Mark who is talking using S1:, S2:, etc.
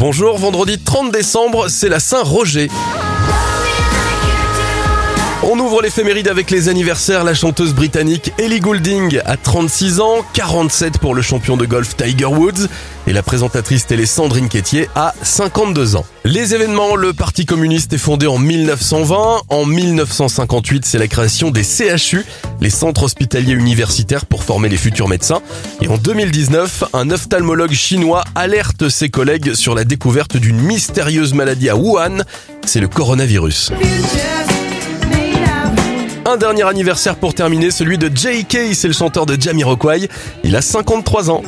S1: Bonjour, vendredi 30 décembre, c'est la Saint-Roger. On ouvre l'éphéméride avec les anniversaires. La chanteuse britannique Ellie Goulding a 36 ans, 47 pour le champion de golf Tiger Woods et la présentatrice télé Sandrine Quétier a 52 ans. Les événements, le Parti communiste est fondé en 1920. En 1958, c'est la création des CHU, les centres hospitaliers universitaires pour former les futurs médecins. Et en 2019, un ophtalmologue chinois alerte ses collègues sur la découverte d'une mystérieuse maladie à Wuhan. C'est le coronavirus. Un dernier anniversaire pour terminer, celui de J.K., c'est le chanteur de Jamiroquai. Il a 53 ans.